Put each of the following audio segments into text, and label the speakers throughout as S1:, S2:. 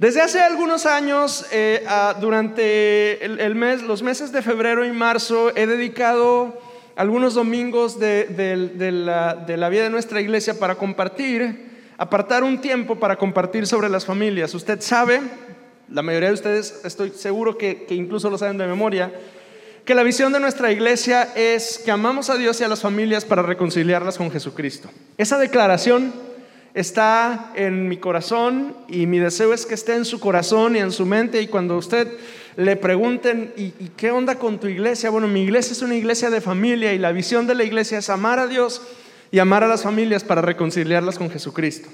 S1: Desde hace algunos años, eh, durante el, mes, los meses de febrero y marzo, he dedicado algunos domingos de, la, vida de nuestra iglesia para compartir, apartar un tiempo para compartir sobre las familias. Usted sabe, la mayoría de ustedes estoy seguro que incluso lo saben de memoria, que la visión de nuestra iglesia es que amamos a Dios y a las familias para reconciliarlas con Jesucristo. Esa declaración está en mi corazón y mi deseo es que esté en su corazón y en su mente y cuando usted le pregunten, ¿y, qué onda con tu iglesia? Bueno, mi iglesia es una iglesia de familia y la visión de la iglesia es amar a Dios y amar a las familias para reconciliarlas con Jesucristo.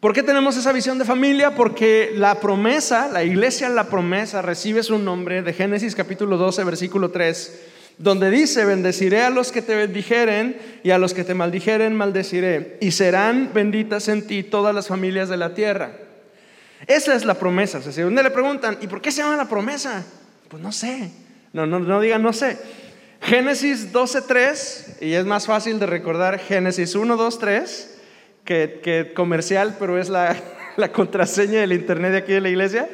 S1: ¿Por qué tenemos esa visión de familia? Porque la promesa, la iglesia la promesa, recibe su nombre de Génesis capítulo 12, versículo 3 donde dice, bendeciré a los que te bendijeren y a los que te maldijeren maldeciré, y serán benditas en ti todas las familias de la tierra. Esa es la promesa. Si donde le preguntan, ¿y por qué se llama la promesa? Pues no sé. No, no, no digan no sé. Génesis 12.3, y es más fácil de recordar Génesis 1, 2, 3, que, que comercial, pero es la, la, contraseña del internet de aquí de la iglesia.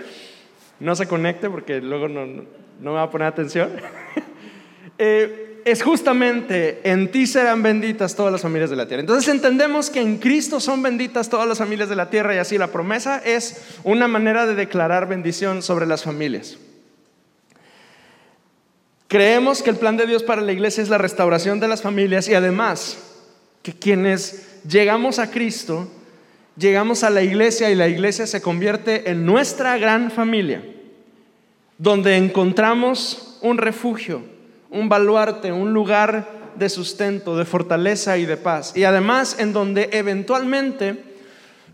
S1: No se conecte porque luego no, no me va a poner atención. Eh, es justamente en ti serán benditas todas las familias de la tierra. Entonces entendemos que en Cristo son benditas todas las familias de la tierra y así la promesa es una manera de declarar bendición sobre las familias. Creemos que el plan de Dios para la iglesia es la restauración de las familias y además que quienes llegamos a Cristo, llegamos a la iglesia y la iglesia se convierte en nuestra gran familia, donde encontramos un refugio, un baluarte, un lugar de sustento, de fortaleza y de paz. Y además en donde eventualmente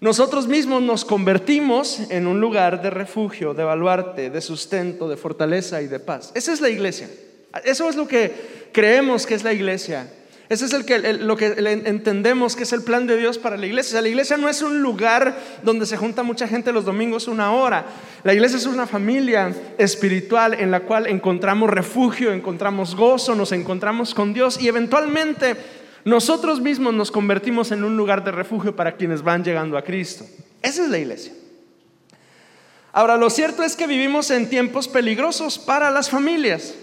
S1: nosotros mismos nos convertimos en un lugar de refugio, de baluarte, de sustento, de fortaleza y de paz. Esa es la iglesia. Eso es lo que creemos que es la iglesia. Ese es el que, lo que entendemos que es el plan de Dios para la iglesia. la iglesia no es un lugar donde se junta mucha gente los domingos una hora. La iglesia es una familia espiritual en la cual encontramos refugio, encontramos gozo, nos encontramos con Dios y eventualmente nosotros mismos nos convertimos en un lugar de refugio para quienes van llegando a Cristo. Esa es la iglesia. Ahora, lo cierto es que vivimos en tiempos peligrosos para las familias.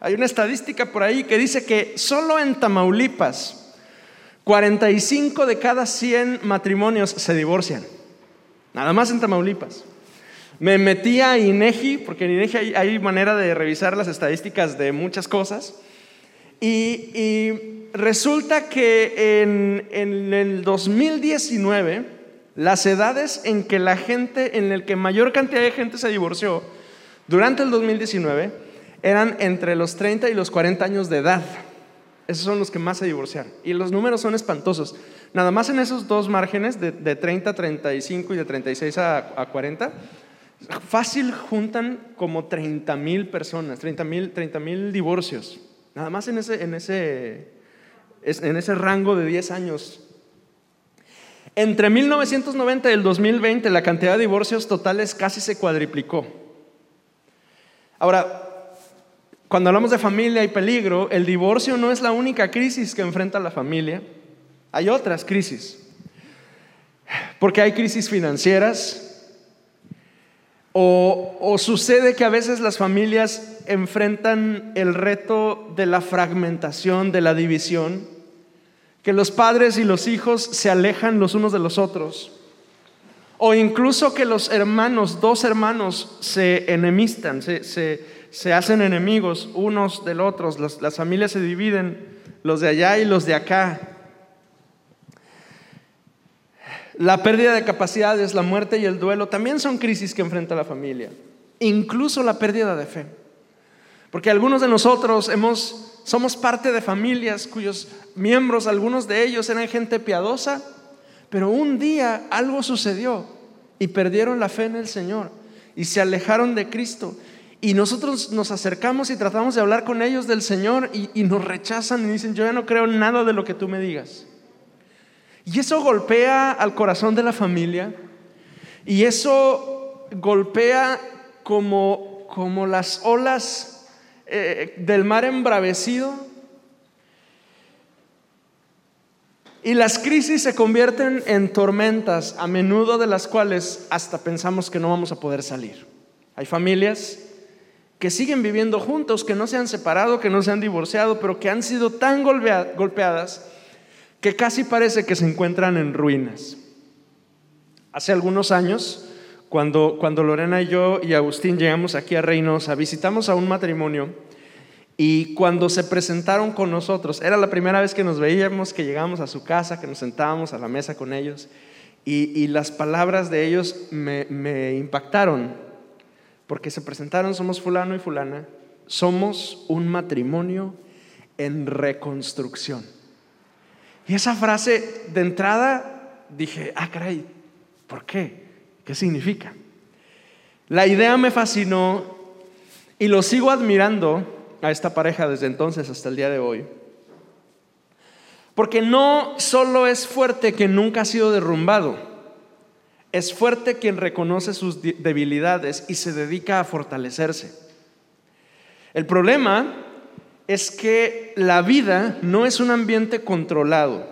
S1: Hay una estadística por ahí que dice que solo en Tamaulipas 45 de cada 100 matrimonios se divorcian. Nada más en Tamaulipas. Me metí a INEGI, porque en INEGI hay, manera de revisar las estadísticas de muchas cosas. Y, resulta que en, en, el 2019, las edades en que la gente, en el que mayor cantidad de gente se divorció, durante el 2019, eran entre los 30 y los 40 años de edad. Esos son los que más se divorciaron. Y los números son espantosos. Nada más en esos dos márgenes, de, 30 a 35 y de 36 a, 40, fácil juntan como 30 mil personas, 30 mil divorcios. Nada más en ese, en, ese, en ese rango de 10 años. Entre 1990 y el 2020 la cantidad de divorcios totales casi se cuadriplicó. Ahora, cuando hablamos de familia y peligro, el divorcio no es la única crisis que enfrenta la familia. Hay otras crisis. Porque hay crisis financieras. O, sucede que a veces las familias enfrentan el reto de la fragmentación, de la división. Que los padres y los hijos se alejan los unos de los otros. O incluso que los hermanos, dos hermanos, se enemistan, se, se se hacen enemigos unos del otros, las, familias se dividen, los de allá y los de acá. La pérdida de capacidades, la muerte y el duelo también son crisis que enfrenta la familia, incluso la pérdida de fe. Porque algunos de nosotros hemos, somos parte de familias cuyos miembros, algunos de ellos eran gente piadosa, pero un día algo sucedió y perdieron la fe en el Señor y se alejaron de Cristo y nosotros nos acercamos y tratamos de hablar con ellos del Señor y, nos rechazan y dicen, yo ya no creo nada de lo que tú me digas. Y eso golpea al corazón de la familia y eso golpea como, como las olas eh, del mar embravecido. Y las crisis se convierten en tormentas, a menudo de las cuales hasta pensamos que no vamos a poder salir. Hay familias que siguen viviendo juntos, que no se han separado, que no se han divorciado, pero que han sido tan golpeadas que casi parece que se encuentran en ruinas. Hace algunos años, cuando, cuando Lorena y yo y Agustín llegamos aquí a Reynosa, visitamos a un matrimonio y cuando se presentaron con nosotros, era la primera vez que nos veíamos, que llegamos a su casa, que nos sentábamos a la mesa con ellos, y, las palabras de ellos me impactaron, porque se presentaron, somos fulano y fulana, somos un matrimonio en reconstrucción. Y esa frase de entrada dije, ah, caray, ¿por qué? ¿Qué significa? La idea me fascinó y lo sigo admirando a esta pareja desde entonces hasta el día de hoy. Porque no solo es fuerte quien nunca ha sido derrumbado, es fuerte quien reconoce sus debilidades y se dedica a fortalecerse. El problema es que la vida no es un ambiente controlado.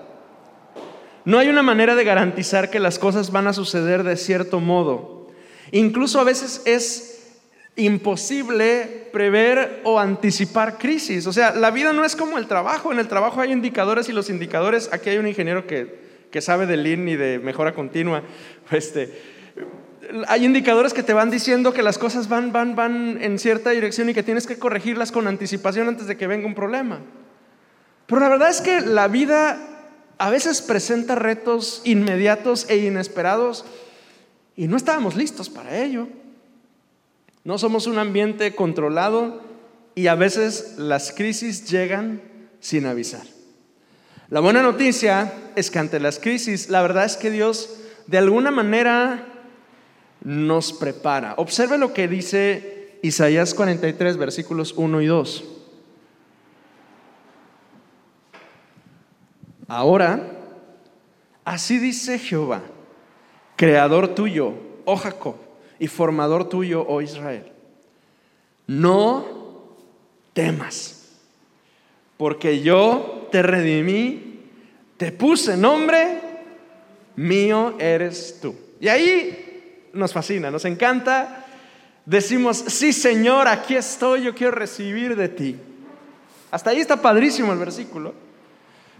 S1: No hay una manera de garantizar que las cosas van a suceder de cierto modo. Incluso a veces es imposible prever o anticipar crisis. O sea, la vida no es como el trabajo. En el trabajo hay indicadores y los indicadores, aquí hay un ingeniero que, que sabe de Lean y de mejora continua. Este, hay indicadores que te van diciendo que las cosas van, van, van en cierta dirección y que tienes que corregirlas con anticipación antes de que venga un problema. Pero la verdad es que la vida a veces presenta retos inmediatos e inesperados y no estábamos listos para ello. No somos un ambiente controlado y a veces las crisis llegan sin avisar. La buena noticia es que ante las crisis, la verdad es que Dios de alguna manera nos prepara. Observe lo que dice Isaías 43, versículos 1 y 2. Ahora, así dice Jehová, creador tuyo, oh Jacob y formador tuyo, oh Israel. No temas, porque yo te redimí, te puse nombre, mío eres tú. Y ahí nos fascina, nos encanta. Decimos, sí Señor, aquí estoy, yo quiero recibir de ti. Hasta ahí está padrísimo el versículo.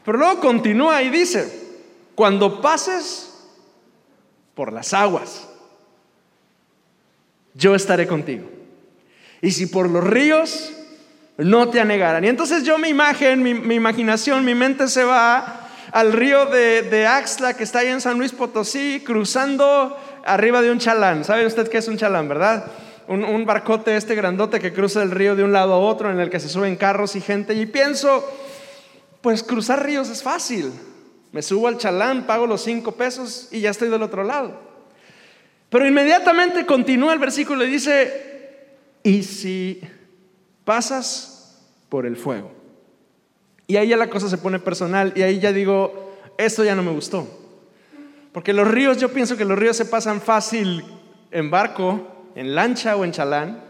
S1: Pero luego continúa y dice, cuando pases por las aguas, yo estaré contigo. Y si por los ríos, no te anegarán. Y entonces yo mi imagen, mi, imaginación, mi mente se va al río de, Axla, que está ahí en San Luis Potosí, cruzando arriba de un chalán. ¿Sabe usted qué es un chalán, verdad? Un, un, barcote este grandote que cruza el río de un lado a otro, en el que se suben carros y gente. Y pienso, pues cruzar ríos es fácil. Me subo al chalán, pago los cinco pesos y ya estoy del otro lado. Pero inmediatamente continúa el versículo y dice, y si pasas por el fuego. Y ahí ya la cosa se pone personal y ahí ya digo, esto ya no me gustó. Porque los ríos, yo pienso que los ríos se pasan fácil en barco, en lancha o en chalán,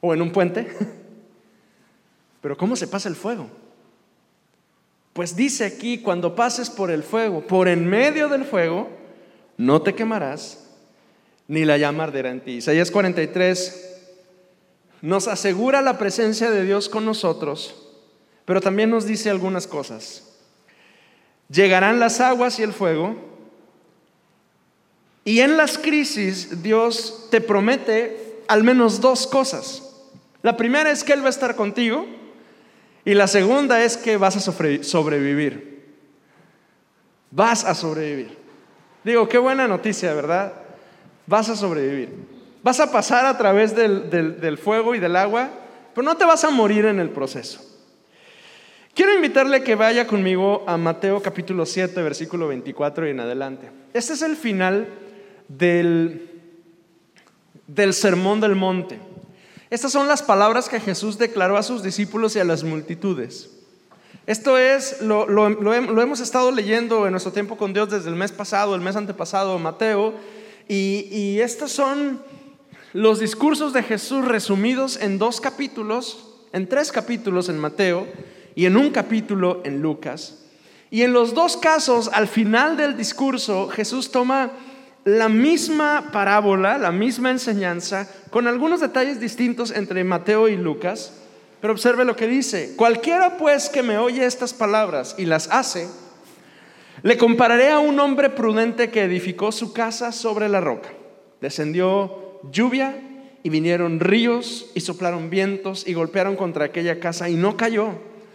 S1: o en un puente. Pero ¿cómo se pasa el fuego? Pues dice aquí, cuando pases por el fuego, por en medio del fuego, no te quemarás ni la llama arderá en ti. Isaías 43 nos asegura la presencia de Dios con nosotros, pero también nos dice algunas cosas. Llegarán las aguas y el fuego, y en las crisis Dios te promete al menos dos cosas. La primera es que Él va a estar contigo, y la segunda es que vas a sobrevivir. Vas a sobrevivir. Digo, qué buena noticia, ¿verdad? vas a sobrevivir. Vas a pasar a través del, fuego y del agua, pero no te vas a morir en el proceso. Quiero invitarle que vaya conmigo a Mateo capítulo 7, versículo 24 y en adelante. Este es el final del, del sermón del monte. Estas son las palabras que Jesús declaró a sus discípulos y a las multitudes. Esto es, lo, lo hemos estado leyendo en nuestro tiempo con Dios desde el mes pasado, el mes antepasado, Mateo, y, estos son los discursos de Jesús resumidos en dos capítulos, en tres capítulos en Mateo y en un capítulo en Lucas. Y en los dos casos, al final del discurso, Jesús toma la misma parábola, la misma enseñanza, con algunos detalles distintos entre Mateo y Lucas, pero observe lo que dice, cualquiera pues que me oye estas palabras y las hace, le compararé a un hombre prudente que edificó su casa sobre la roca. Descendió lluvia y vinieron ríos y soplaron vientos y golpearon contra aquella casa y no cayó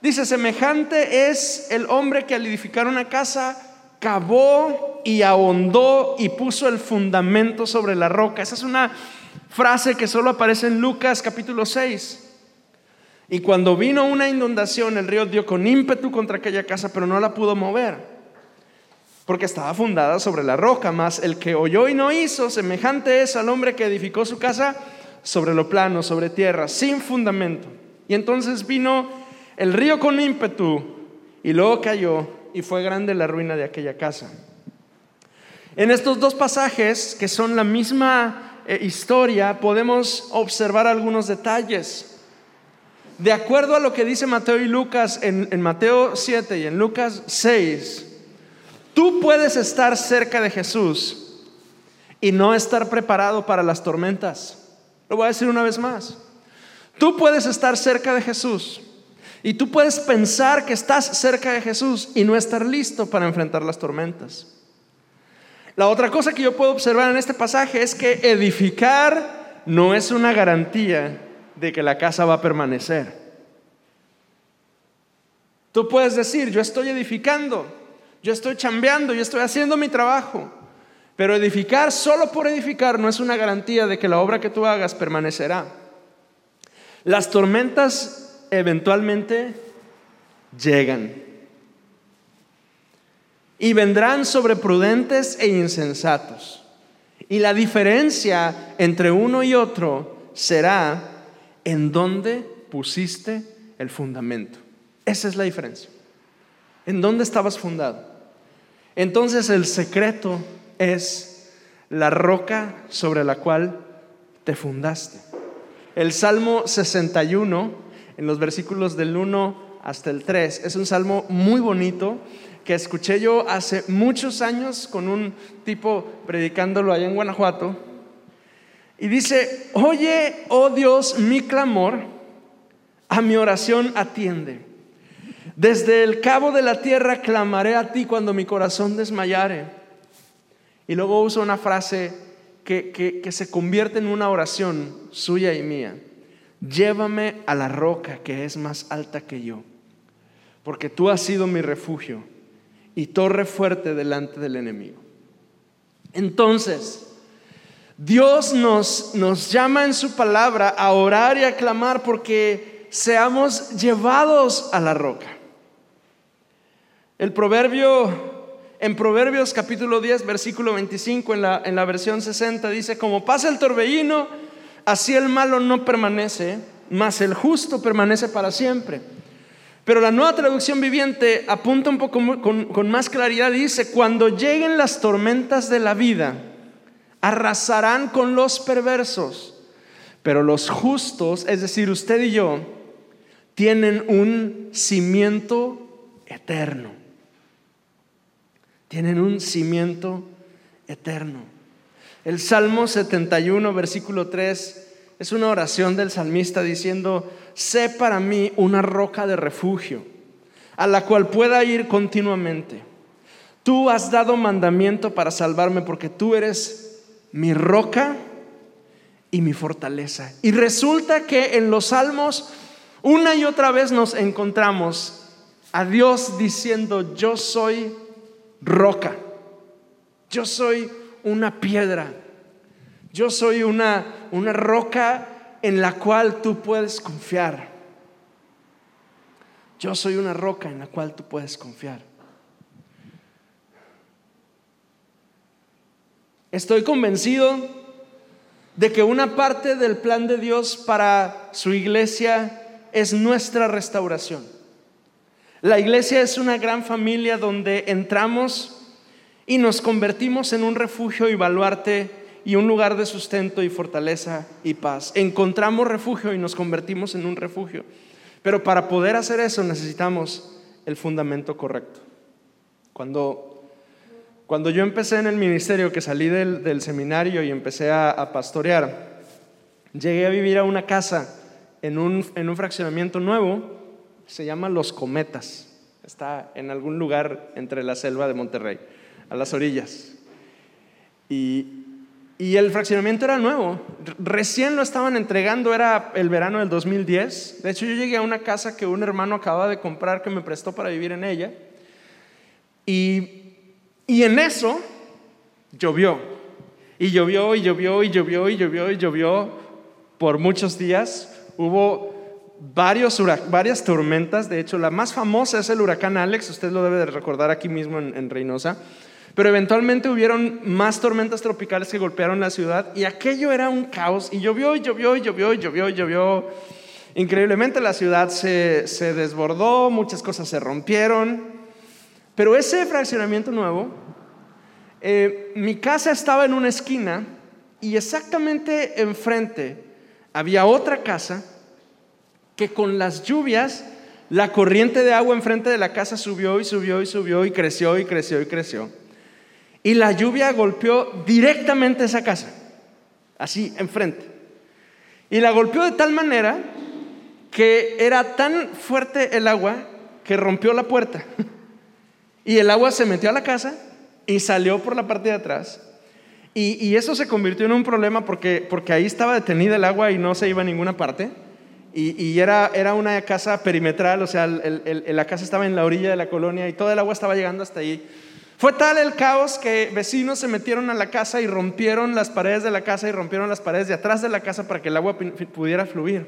S1: Dice, semejante es el hombre que al edificar una casa cavó y ahondó y puso el fundamento sobre la roca. Esa es una frase que solo aparece en Lucas capítulo 6. Y cuando vino una inundación, el río dio con ímpetu contra aquella casa, pero no la pudo mover, porque estaba fundada sobre la roca. Mas el que oyó y no hizo, semejante es al hombre que edificó su casa sobre lo plano, sobre tierra, sin fundamento. Y entonces vino el río con ímpetu y luego cayó y fue grande la ruina de aquella casa. En estos dos pasajes, que son la misma eh, historia, podemos observar algunos detalles. De acuerdo a lo que dice Mateo y Lucas en, en Mateo 7 y en Lucas 6, tú puedes estar cerca de Jesús y no estar preparado para las tormentas. Lo voy a decir una vez más. Tú puedes estar cerca de Jesús y tú puedes pensar que estás cerca de Jesús y no estar listo para enfrentar las tormentas. La otra cosa que yo puedo observar en este pasaje es que edificar no es una garantía de que la casa va a permanecer. Tú puedes decir, yo estoy edificando, yo estoy chambeando, yo estoy haciendo mi trabajo, pero edificar solo por edificar no es una garantía de que la obra que tú hagas permanecerá. Las tormentas eventualmente llegan. Y vendrán sobre prudentes e insensatos. Y la diferencia entre uno y otro será en dónde pusiste el fundamento. Esa es la diferencia. ¿En dónde estabas fundado? Entonces el secreto es la roca sobre la cual te fundaste. El Salmo 61 en los versículos del 1 hasta el 3. Es un salmo muy bonito que escuché yo hace muchos años con un tipo predicándolo allá en Guanajuato. Y dice, oye, oh Dios, mi clamor, a mi oración atiende. Desde el cabo de la tierra clamaré a ti cuando mi corazón desmayare. Y luego usa una frase que, que se convierte en una oración suya y mía llévame a la roca que es más alta que yo, porque tú has sido mi refugio y torre fuerte delante del enemigo. Entonces, Dios nos, nos llama en su palabra a orar y a clamar porque seamos llevados a la roca. El proverbio, en Proverbios capítulo 10, versículo 25, en la, en la versión 60, dice, como pasa el torbellino, Así el malo no permanece, mas el justo permanece para siempre. Pero la nueva traducción viviente apunta un poco con, con más claridad y dice, cuando lleguen las tormentas de la vida, arrasarán con los perversos, pero los justos, es decir, usted y yo, tienen un cimiento eterno. Tienen un cimiento eterno. El Salmo 71, versículo 3, es una oración del salmista diciendo, sé para mí una roca de refugio, a la cual pueda ir continuamente. Tú has dado mandamiento para salvarme porque tú eres mi roca y mi fortaleza. Y resulta que en los salmos una y otra vez nos encontramos a Dios diciendo, yo soy roca, yo soy una piedra. Yo soy una, una roca en la cual tú puedes confiar. Yo soy una roca en la cual tú puedes confiar. Estoy convencido de que una parte del plan de Dios para su iglesia es nuestra restauración. La iglesia es una gran familia donde entramos y nos convertimos en un refugio y baluarte y un lugar de sustento y fortaleza y paz. Encontramos refugio y nos convertimos en un refugio. Pero para poder hacer eso necesitamos el fundamento correcto. Cuando, cuando yo empecé en el ministerio, que salí del, seminario y empecé a, pastorear, llegué a vivir a una casa en un, en un fraccionamiento nuevo, se llama Los Cometas. Está en algún lugar entre la selva de Monterrey, a las orillas. Y y el fraccionamiento era nuevo, recién lo estaban entregando, era el verano del 2010. De hecho, yo llegué a una casa que un hermano acababa de comprar que me prestó para vivir en ella. Y, y en eso llovió. Y llovió y llovió y llovió y llovió y llovió por muchos días. Hubo varios varias tormentas. De hecho, la más famosa es el huracán Alex. Usted lo debe de recordar aquí mismo en Reynosa. Pero eventualmente hubieron más tormentas tropicales que golpearon la ciudad y aquello era un caos y llovió y llovió y llovió y llovió y llovió. Increíblemente la ciudad se, se desbordó, muchas cosas se rompieron. Pero ese fraccionamiento nuevo, eh, mi casa estaba en una esquina y exactamente enfrente había otra casa que con las lluvias la corriente de agua enfrente de la casa subió y subió y subió y creció y creció y creció. Y la lluvia golpeó directamente esa casa, así enfrente. Y la golpeó de tal manera que era tan fuerte el agua que rompió la puerta. Y el agua se metió a la casa y salió por la parte de atrás. Y, eso se convirtió en un problema porque, porque ahí estaba detenida el agua y no se iba a ninguna parte. Y, era, era una casa perimetral, o sea, la casa estaba en la orilla de la colonia y todo el agua estaba llegando hasta ahí. Fue tal el caos que vecinos se metieron a la casa y rompieron las paredes de la casa y rompieron las paredes de atrás de la casa para que el agua pudiera fluir.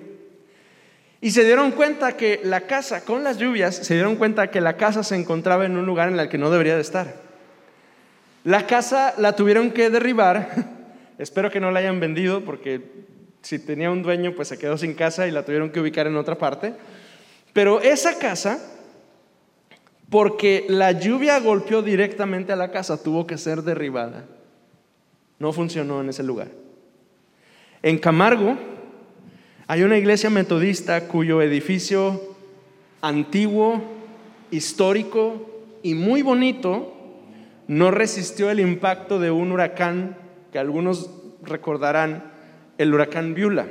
S1: Y se dieron cuenta que la casa, con las lluvias, se dieron cuenta que la casa se encontraba en un lugar en el que no debería de estar. La casa la tuvieron que derribar. Espero que no la hayan vendido porque si tenía un dueño pues se quedó sin casa y la tuvieron que ubicar en otra parte. Pero esa casa porque la lluvia golpeó directamente a la casa, tuvo que ser derribada. No funcionó en ese lugar. En Camargo hay una iglesia metodista cuyo edificio antiguo, histórico y muy bonito no resistió el impacto de un huracán que algunos recordarán, el huracán Viula,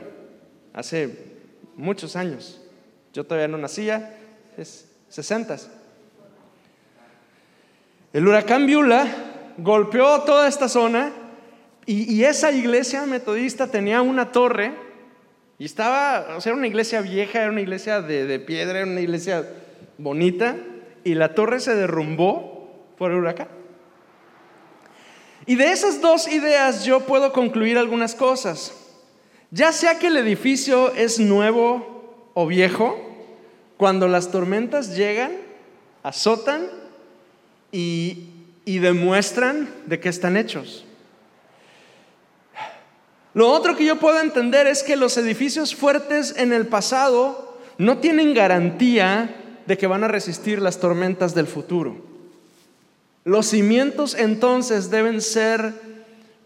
S1: hace muchos años. Yo todavía no nacía, es 60. El huracán Viula golpeó toda esta zona y, esa iglesia metodista tenía una torre y estaba, o sea, era una iglesia vieja, era una iglesia de, de piedra, era una iglesia bonita y la torre se derrumbó por el huracán. Y de esas dos ideas yo puedo concluir algunas cosas. Ya sea que el edificio es nuevo o viejo, cuando las tormentas llegan, azotan y, demuestran de qué están hechos. Lo otro que yo puedo entender es que los edificios fuertes en el pasado no tienen garantía de que van a resistir las tormentas del futuro. Los cimientos entonces deben ser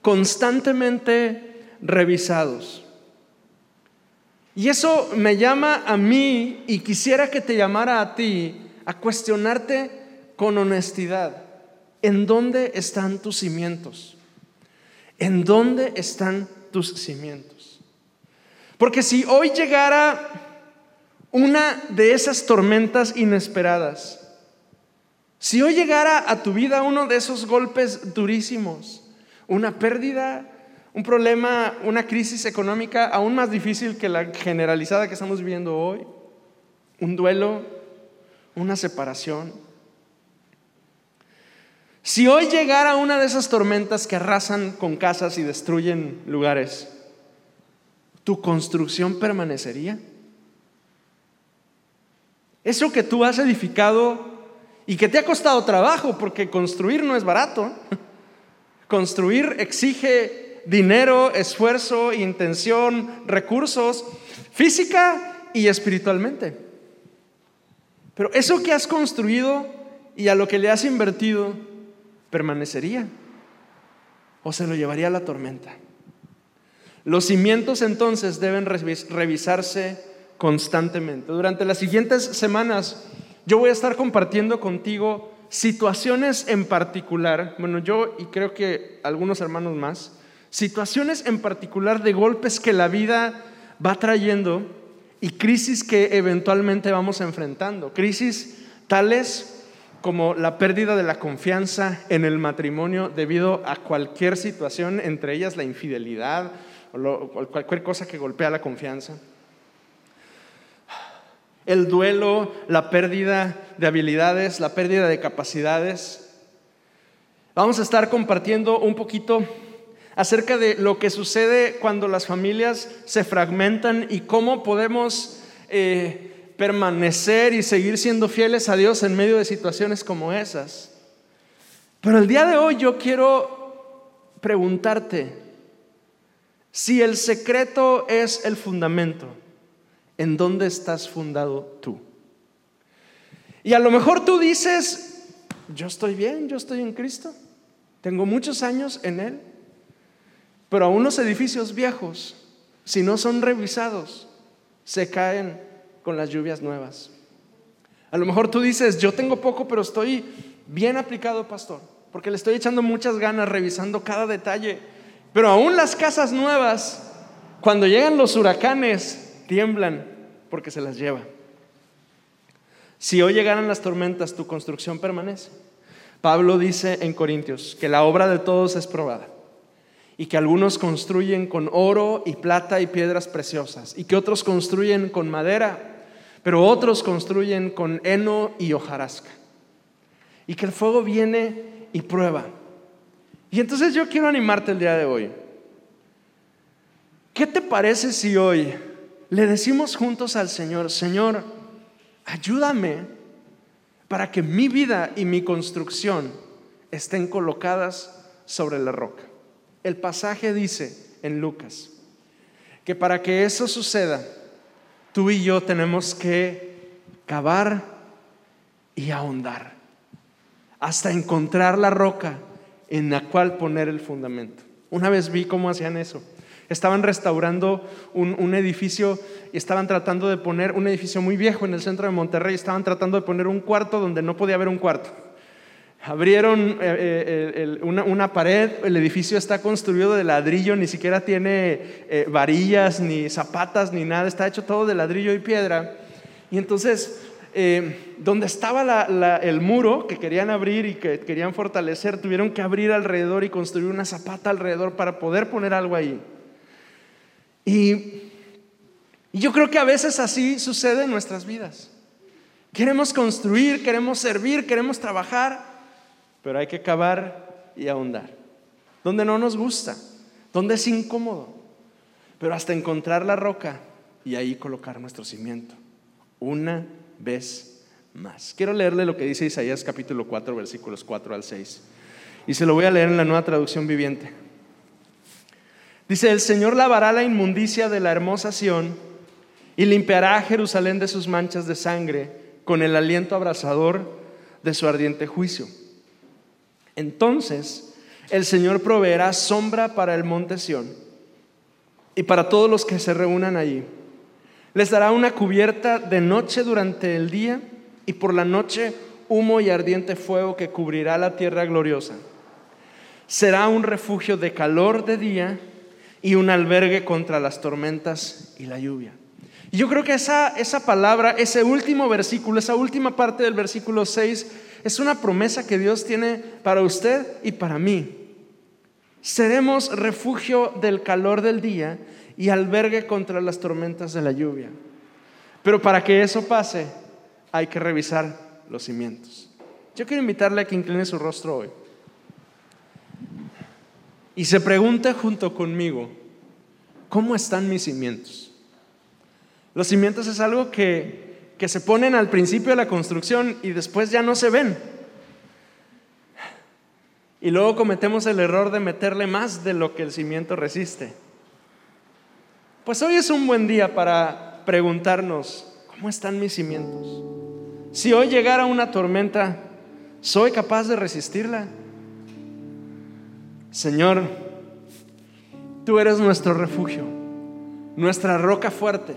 S1: constantemente revisados. Y eso me llama a mí y quisiera que te llamara a ti a cuestionarte con honestidad, ¿en dónde están tus cimientos? ¿En dónde están tus cimientos? Porque si hoy llegara una de esas tormentas inesperadas, si hoy llegara a tu vida uno de esos golpes durísimos, una pérdida, un problema, una crisis económica aún más difícil que la generalizada que estamos viviendo hoy, un duelo, una separación, si hoy llegara una de esas tormentas que arrasan con casas y destruyen lugares, ¿tu construcción permanecería? Eso que tú has edificado y que te ha costado trabajo, porque construir no es barato, Construir exige dinero, esfuerzo, intención, recursos, física y espiritualmente. Pero eso que has construido y a lo que le has invertido, permanecería o se lo llevaría a la tormenta. Los cimientos entonces deben revisarse constantemente. Durante las siguientes semanas yo voy a estar compartiendo contigo situaciones en particular, bueno, yo y creo que algunos hermanos más, situaciones en particular de golpes que la vida va trayendo y crisis que eventualmente vamos enfrentando. Crisis tales como la pérdida de la confianza en el matrimonio debido a cualquier situación, entre ellas la infidelidad o cualquier cosa que golpea la confianza el duelo, la pérdida de habilidades, la pérdida de capacidades. Vamos a estar compartiendo un poquito acerca de lo que sucede cuando las familias se fragmentan y cómo podemos eh, permanecer y seguir siendo fieles a Dios en medio de situaciones como esas. Pero el día de hoy yo quiero preguntarte si el secreto es el fundamento. ¿En dónde estás fundado tú? Y a lo mejor tú dices, yo estoy bien, yo estoy en Cristo, tengo muchos años en Él, pero a unos edificios viejos, si no son revisados, se caen con las lluvias nuevas. A lo mejor tú dices, yo tengo poco, pero estoy bien aplicado, pastor, porque le estoy echando muchas ganas revisando cada detalle. Pero aún las casas nuevas, cuando llegan los huracanes, tiemblan porque se las lleva. Si hoy llegaran las tormentas, tu construcción permanece. Pablo dice en Corintios que la obra de todos es probada y que algunos construyen con oro y plata y piedras preciosas y que otros construyen con madera, pero otros construyen con heno y hojarasca. Y que el fuego viene y prueba. Y entonces yo quiero animarte el día de hoy. ¿Qué te parece si hoy le decimos juntos al Señor, Señor, ayúdame para que mi vida y mi construcción estén colocadas sobre la roca. El pasaje dice en Lucas que para que eso suceda, tú y yo tenemos que cavar y ahondar hasta encontrar la roca en la cual poner el fundamento. Una vez vi cómo hacían eso. Estaban restaurando un, edificio y estaban tratando de poner un edificio muy viejo en el centro de Monterrey. Estaban tratando de poner un cuarto donde no podía haber un cuarto. Abrieron eh, eh, una, pared, el edificio está construido de ladrillo, ni siquiera tiene eh, varillas, ni zapatas, ni nada, está hecho todo de ladrillo y piedra. Y entonces, donde estaba el muro que querían abrir y que querían fortalecer, tuvieron que abrir alrededor y construir una zapata alrededor para poder poner algo ahí. Y, yo creo que a veces así sucede en nuestras vidas. Queremos construir, queremos servir, queremos trabajar, pero hay que cavar y ahondar. Donde no nos gusta, donde es incómodo, pero hasta encontrar la roca y ahí colocar nuestro cimiento. Una vez más. Quiero leerle lo que dice Isaías capítulo 4, versículos 4 al 6. Y se lo voy a leer en la nueva traducción viviente. Dice, el Señor lavará la inmundicia de la hermosa Sión y limpiará a Jerusalén de sus manchas de sangre con el aliento abrasador de su ardiente juicio. Entonces el Señor proveerá sombra para el monte Sión y para todos los que se reúnan allí. Les dará una cubierta de noche durante el día y por la noche humo y ardiente fuego que cubrirá la tierra gloriosa. Será un refugio de calor de día y un albergue contra las tormentas y la lluvia. Y yo creo que esa, esa palabra, ese último versículo, esa última parte del versículo 6, es una promesa que Dios tiene para usted y para mí. Seremos refugio del calor del día y albergue contra las tormentas de la lluvia. Pero para que eso pase, hay que revisar los cimientos. Yo quiero invitarle a que incline su rostro hoy y se pregunte junto conmigo, ¿cómo están mis cimientos? Los cimientos es algo que, que se ponen al principio de la construcción y después ya no se ven. y luego cometemos el error de meterle más de lo que el cimiento resiste. Pues hoy es un buen día para preguntarnos, ¿cómo están mis cimientos? Si hoy llegara una tormenta, ¿soy capaz de resistirla? Señor, tú eres nuestro refugio, nuestra roca fuerte,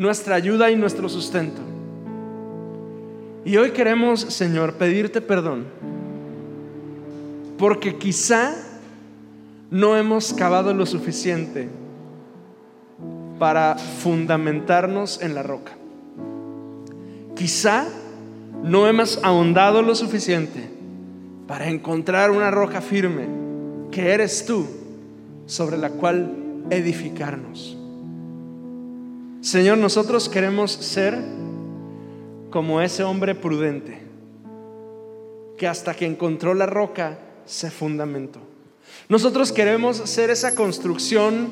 S1: nuestra ayuda y nuestro sustento. Y hoy queremos, Señor, pedirte perdón, porque quizá no hemos cavado lo suficiente para fundamentarnos en la roca. Quizá no hemos ahondado lo suficiente para encontrar una roca firme que eres tú sobre la cual edificarnos. Señor, nosotros queremos ser como ese hombre prudente que hasta que encontró la roca se fundamentó. Nosotros queremos ser esa construcción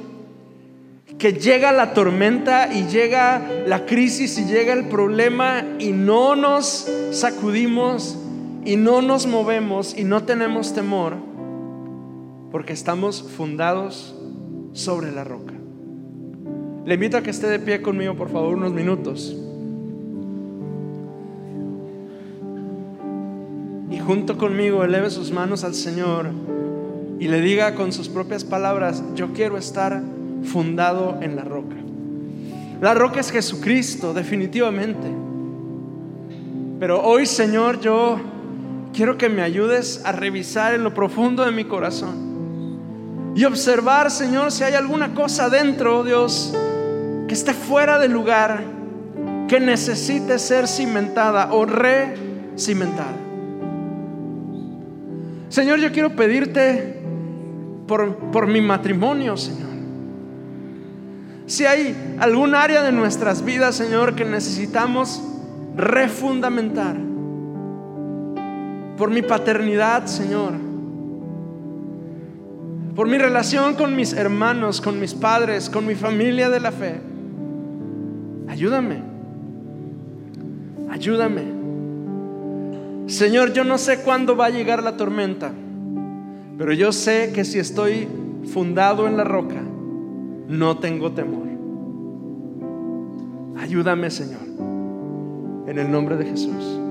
S1: que llega la tormenta y llega la crisis y llega el problema y no nos sacudimos y no nos movemos y no tenemos temor porque estamos fundados sobre la roca. Le invito a que esté de pie conmigo, por favor, unos minutos. Y junto conmigo eleve sus manos al Señor y le diga con sus propias palabras, yo quiero estar fundado en la roca. La roca es Jesucristo, definitivamente. Pero hoy, Señor, yo quiero que me ayudes a revisar en lo profundo de mi corazón y observar, Señor, si hay alguna cosa dentro, Dios, que esté fuera de lugar, que necesite ser cimentada o recimentada. Señor, yo quiero pedirte por, por mi matrimonio, Señor. Si hay algún área de nuestras vidas, Señor, que necesitamos refundamentar. Por mi paternidad, Señor. Por mi relación con mis hermanos, con mis padres, con mi familia de la fe. Ayúdame. Ayúdame. Señor, yo no sé cuándo va a llegar la tormenta, pero yo sé que si estoy fundado en la roca, no tengo temor. Ayúdame, Señor, en el nombre de Jesús.